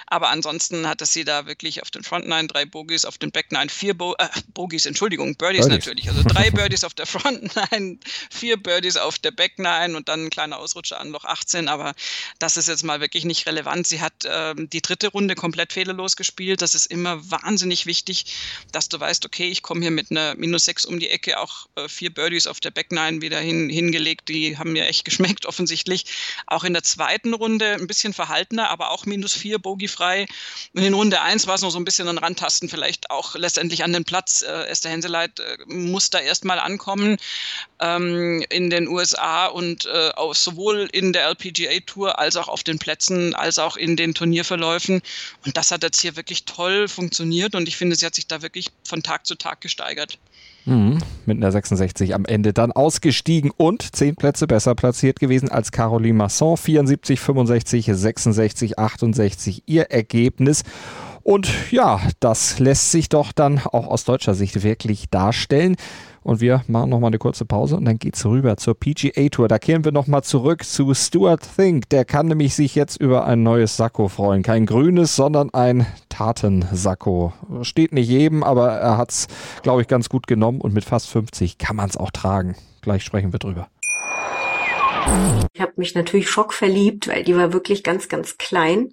S2: Aber ansonsten hatte sie da wirklich auf den Front Nine drei Bogies, auf den Back Nine vier Bo äh, Bogies, Entschuldigung, Birdies, Birdies, natürlich. Also drei Birdies auf der Front Nine, vier Birdies auf der Back Nine und dann ein kleiner Ausrutscher an Loch 18. Aber das ist jetzt mal wirklich nicht relevant. Sie hat ähm, die dritte Runde komplett fehlerlos gespielt. Das ist immer wahnsinnig wichtig, dass du weißt, okay, ich komme hier mit einer minus sechs um die Ecke, auch äh, vier Birdies auf der Back Nine wieder hin, hingelegt. Die haben mir echt geschmeckt, offensichtlich. Auch in der zweiten Runde ein bisschen verhaltener, aber auch minus vier, bogiefrei. Und in Runde eins war es noch so ein bisschen ein Rantasten, vielleicht auch letztendlich an den Platz. Äh, Esther Henseleit äh, muss da erstmal ankommen ähm, in den USA und äh, auch sowohl in der LPGA Tour als auch auf den Plätzen, als auch in den Turnierverläufen. Und das hat jetzt hier wirklich toll funktioniert und ich finde, sie hat sich da wirklich von Tag zu Tag gesteigert.
S1: Mhm, mit einer 66 am Ende dann ausgestiegen und zehn Plätze besser platziert gewesen als Caroline Masson. 74, 65, 66, 68 ihr Ergebnis. Und ja, das lässt sich doch dann auch aus deutscher Sicht wirklich darstellen. Und wir machen nochmal eine kurze Pause und dann geht's rüber zur PGA Tour. Da kehren wir nochmal zurück zu Stuart Think. Der kann nämlich sich jetzt über ein neues Sakko freuen. Kein grünes, sondern ein Tatensakko. Steht nicht jedem, aber er hat's, glaube ich, ganz gut genommen und mit fast 50 kann man es auch tragen. Gleich sprechen wir drüber.
S7: Ich habe mich natürlich schockverliebt, weil die war wirklich ganz, ganz klein.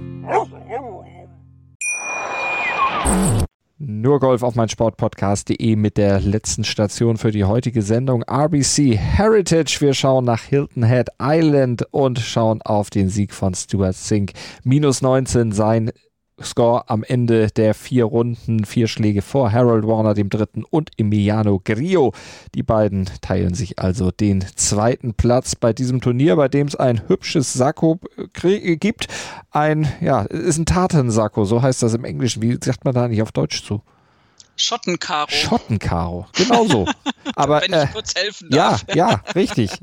S1: Nur Golf auf mein Sportpodcast.de mit der letzten Station für die heutige Sendung RBC Heritage. Wir schauen nach Hilton Head Island und schauen auf den Sieg von Stuart Sink. Minus 19 sein Score am Ende der vier Runden, vier Schläge vor Harold Warner, dem dritten, und Emiliano Grillo. Die beiden teilen sich also den zweiten Platz bei diesem Turnier, bei dem es ein hübsches Sakko gibt. Ein, ja, ist ein Tatensakko, so heißt das im Englischen. Wie sagt man da nicht auf Deutsch zu?
S2: Schottenkaro.
S1: Schottenkaro, genau so. Aber
S2: wenn ich äh, kurz helfen darf.
S1: Ja, ja, richtig.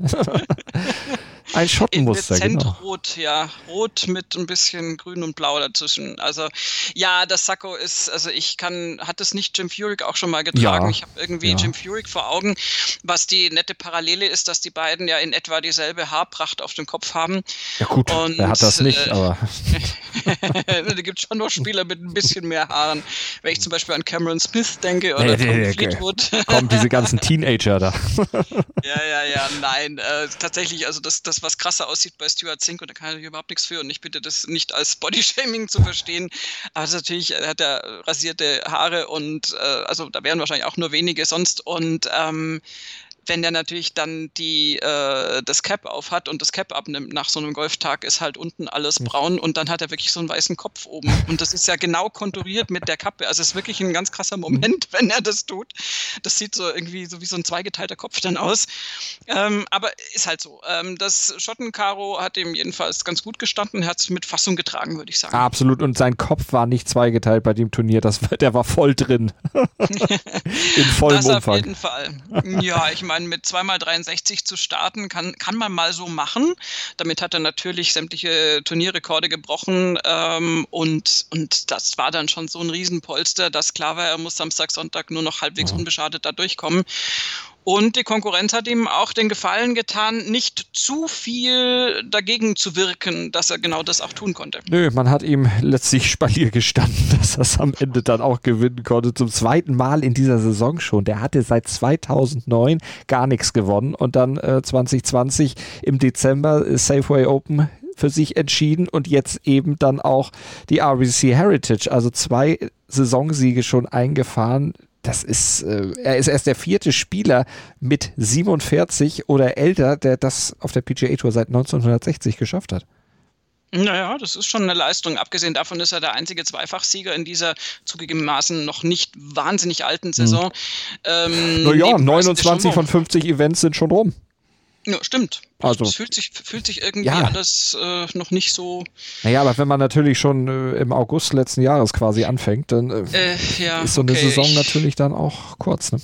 S1: Ein Schottenmuster, genau.
S2: Rot, ja. Rot mit ein bisschen Grün und Blau dazwischen. Also ja, das Sakko ist, also ich kann, hat es nicht Jim Furyk auch schon mal getragen.
S1: Ja,
S2: ich habe irgendwie
S1: ja.
S2: Jim Furyk vor Augen. Was die nette Parallele ist, dass die beiden ja in etwa dieselbe Haarpracht auf dem Kopf haben.
S1: Ja gut,
S2: und,
S1: er hat das nicht,
S2: äh,
S1: aber...
S2: da gibt es schon noch Spieler mit ein bisschen mehr Haaren. Wenn ich zum Beispiel an Cameron Smith denke oder
S1: Nee,
S2: Tom
S1: nee, nee,
S2: Fleetwood.
S1: Kommen diese ganzen Teenager da.
S2: Ja, ja, ja, nein. Äh, tatsächlich, also das, das, was krasser aussieht bei Stuart Zink, und da kann ich überhaupt nichts für und ich bitte das nicht als Bodyshaming zu verstehen, ist natürlich, er hat er rasierte Haare und äh, also da wären wahrscheinlich auch nur wenige sonst. Und ähm, wenn der natürlich dann die, äh, das Cap auf hat und das Cap abnimmt nach so einem Golftag, ist halt unten alles hm. braun und dann hat er wirklich so einen weißen Kopf oben. Und das ist ja genau konturiert mit der Kappe. Also es ist wirklich ein ganz krasser Moment, wenn er das tut. Das sieht so irgendwie so wie so ein zweigeteilter Kopf dann aus. Ähm, aber ist halt so. Ähm, das Schottenkaro hat ihm jedenfalls ganz gut gestanden. Er hat es mit Fassung getragen, würde ich sagen.
S1: Absolut. Und sein Kopf war nicht zweigeteilt bei dem Turnier. Das, der war voll drin. In vollem das Umfang.
S2: auf jeden Fall. Ja, ich meine, mit 2x63 zu starten, kann, kann man mal so machen. Damit hat er natürlich sämtliche Turnierrekorde gebrochen. Ähm, und, und das war dann schon so ein Riesenpolster, dass klar war, er muss Samstag, Sonntag nur noch halbwegs unbeschadet da durchkommen. Und die Konkurrenz hat ihm auch den Gefallen getan, nicht zu viel dagegen zu wirken, dass er genau das auch tun konnte.
S1: Nö, man hat ihm letztlich Spalier gestanden, dass er es am Ende dann auch gewinnen konnte. Zum zweiten Mal in dieser Saison schon. Der hatte seit 2009 gar nichts gewonnen und dann äh, 2020 im Dezember äh, Safeway Open für sich entschieden und jetzt eben dann auch die RBC Heritage, also zwei Saisonsiege schon eingefahren das ist, äh, er ist erst der vierte Spieler mit 47 oder älter, der das auf der PGA Tour seit 1960 geschafft hat.
S2: Naja, das ist schon eine Leistung. Abgesehen davon ist er der einzige Zweifachsieger in dieser zugegebenermaßen noch nicht wahnsinnig alten Saison. Hm.
S1: Ähm, naja, 29 von 50 Events sind schon rum.
S2: Ja, stimmt. Also, es fühlt sich, fühlt sich irgendwie ja. alles äh, noch nicht so.
S1: Naja, aber wenn man natürlich schon äh, im August letzten Jahres quasi anfängt, dann äh, äh ja, ist so eine okay. Saison natürlich dann auch kurz. Ne?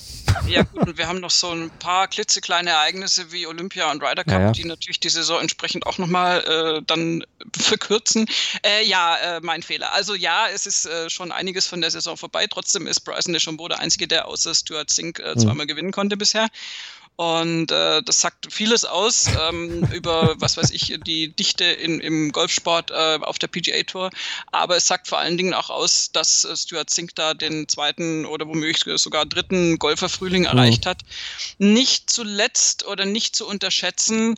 S2: Ja, gut, und wir haben noch so ein paar klitzekleine Ereignisse wie Olympia und Ryder Cup, ja, ja. die natürlich die Saison entsprechend auch nochmal äh, dann verkürzen. Äh, ja, äh, mein Fehler. Also ja, es ist schon einiges von der Saison vorbei. Trotzdem ist Bryson DeChambeau der Einzige, der außer Stuart Zink mhm. zweimal gewinnen konnte bisher. Und äh, das sagt vieles aus ähm, über, was weiß ich, die Dichte in, im Golfsport äh, auf der PGA Tour. Aber es sagt vor allen Dingen auch aus, dass äh, Stuart Zink da den zweiten oder womöglich sogar dritten Golferfrühling mhm. erreicht hat. Nicht zuletzt oder nicht zu unterschätzen,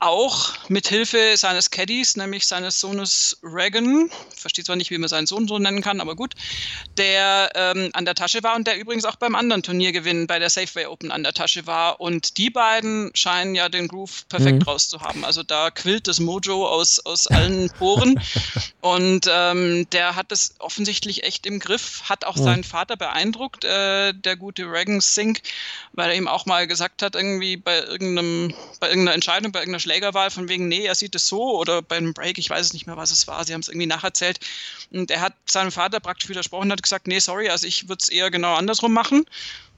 S2: auch mit Hilfe seines Caddies, nämlich seines Sohnes Reagan, verstehe zwar nicht, wie man seinen Sohn so nennen kann, aber gut, der ähm, an der Tasche war und der übrigens auch beim anderen Turniergewinn bei der Safeway Open an der Tasche war. Und die beiden scheinen ja den Groove perfekt mhm. rauszuhaben. Also da quillt das Mojo aus, aus allen Poren. und ähm, der hat es offensichtlich echt im Griff, hat auch mhm. seinen Vater beeindruckt, äh, der gute Reagan Sink, weil er ihm auch mal gesagt hat, irgendwie bei irgendeinem, bei irgendeiner Entscheidung, bei irgendeiner Schlägerwahl von wegen, nee, er sieht es so oder beim Break, ich weiß es nicht mehr, was es war, sie haben es irgendwie nacherzählt. Und er hat seinem Vater praktisch widersprochen und hat gesagt, nee, sorry, also ich würde es eher genau andersrum machen.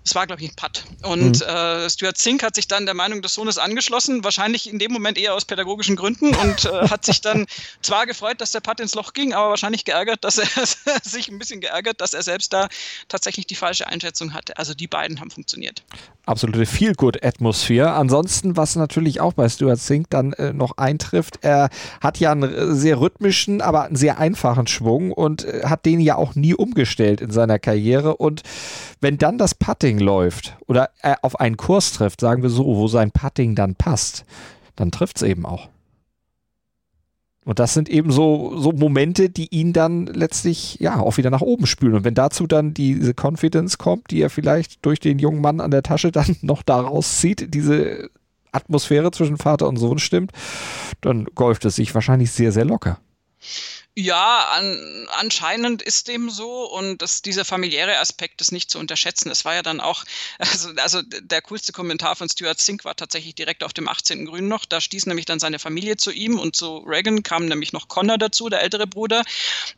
S2: Es war, glaube ich, ein Putt. Und mhm. äh, Stuart Zink hat sich dann der Meinung des Sohnes angeschlossen, wahrscheinlich in dem Moment eher aus pädagogischen Gründen und äh, hat sich dann zwar gefreut, dass der Putt ins Loch ging, aber wahrscheinlich geärgert, dass er sich ein bisschen geärgert, dass er selbst da tatsächlich die falsche Einschätzung hatte. Also die beiden haben funktioniert.
S1: Absolute Feel-Good-Atmosphäre. Ansonsten, was natürlich auch bei Stuart Zink dann äh, noch eintrifft, er hat ja einen sehr rhythmischen, aber einen sehr einfachen Schwung und äh, hat den ja auch nie umgestellt in seiner Karriere und wenn dann das Putting läuft oder er auf einen Kurs trifft, sagen wir so, wo sein Putting dann passt, dann trifft es eben auch. Und das sind eben so, so Momente, die ihn dann letztlich ja auch wieder nach oben spülen. Und wenn dazu dann diese Confidence kommt, die er vielleicht durch den jungen Mann an der Tasche dann noch daraus zieht, diese Atmosphäre zwischen Vater und Sohn stimmt, dann golft es sich wahrscheinlich sehr, sehr locker.
S2: Ja, an, anscheinend ist dem so und das, dieser familiäre Aspekt ist nicht zu unterschätzen. Es war ja dann auch, also, also der coolste Kommentar von Stuart Sink war tatsächlich direkt auf dem 18. Grün noch. Da stieß nämlich dann seine Familie zu ihm und zu Reagan kam nämlich noch Connor dazu, der ältere Bruder.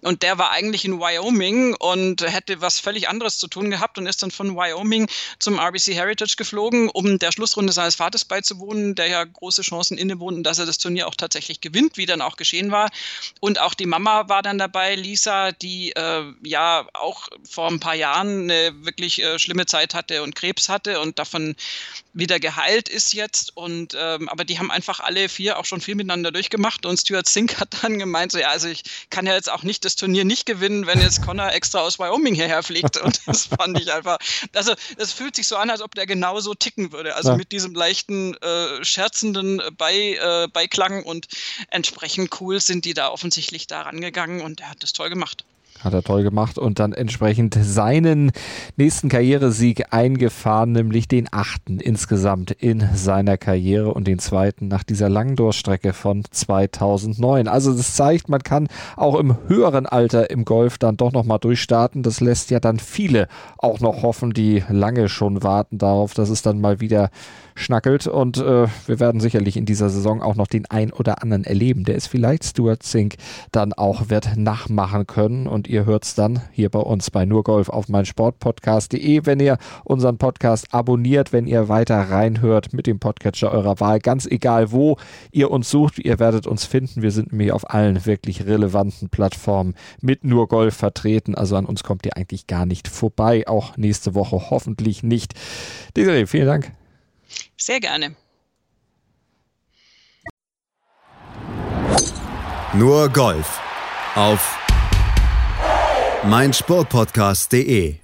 S2: Und der war eigentlich in Wyoming und hätte was völlig anderes zu tun gehabt und ist dann von Wyoming zum RBC Heritage geflogen, um der Schlussrunde seines Vaters beizuwohnen, der ja große Chancen innewohnt, dass er das Turnier auch tatsächlich gewinnt, wie dann auch geschehen war. Und auch die Mama Mama war dann dabei, Lisa, die äh, ja auch vor ein paar Jahren eine wirklich äh, schlimme Zeit hatte und Krebs hatte und davon wieder geheilt ist jetzt. Und ähm, aber die haben einfach alle vier auch schon viel miteinander durchgemacht. Und Stuart Sink hat dann gemeint, so ja, also ich kann ja jetzt auch nicht das Turnier nicht gewinnen, wenn jetzt Connor extra aus Wyoming hierher fliegt. Und das fand ich einfach. Also es fühlt sich so an, als ob der genauso ticken würde. Also ja. mit diesem leichten äh, scherzenden Bei, äh, Beiklang und entsprechend cool sind die da offensichtlich daran angegangen und er hat das toll gemacht.
S1: Hat er toll gemacht und dann entsprechend seinen nächsten Karrieresieg eingefahren, nämlich den achten insgesamt in seiner Karriere und den zweiten nach dieser langen Durchstrecke von 2009. Also das zeigt, man kann auch im höheren Alter im Golf dann doch nochmal durchstarten. Das lässt ja dann viele auch noch hoffen, die lange schon warten darauf, dass es dann mal wieder schnackelt. Und äh, wir werden sicherlich in dieser Saison auch noch den ein oder anderen erleben, der es vielleicht Stuart Zink dann auch wird nachmachen können. Und ihr hört es dann hier bei uns bei Nurgolf auf mein Sportpodcast.de, wenn ihr unseren Podcast abonniert, wenn ihr weiter reinhört mit dem Podcatcher eurer Wahl. Ganz egal, wo ihr uns sucht, ihr werdet uns finden. Wir sind nämlich auf allen wirklich relevanten Plattformen mit Nurgolf vertreten. Also an uns kommt ihr eigentlich gar nicht vorbei. Auch nächste Woche hoffentlich nicht. Desiree, vielen Dank.
S2: Sehr gerne.
S8: Nur Golf auf meinsportpodcast.de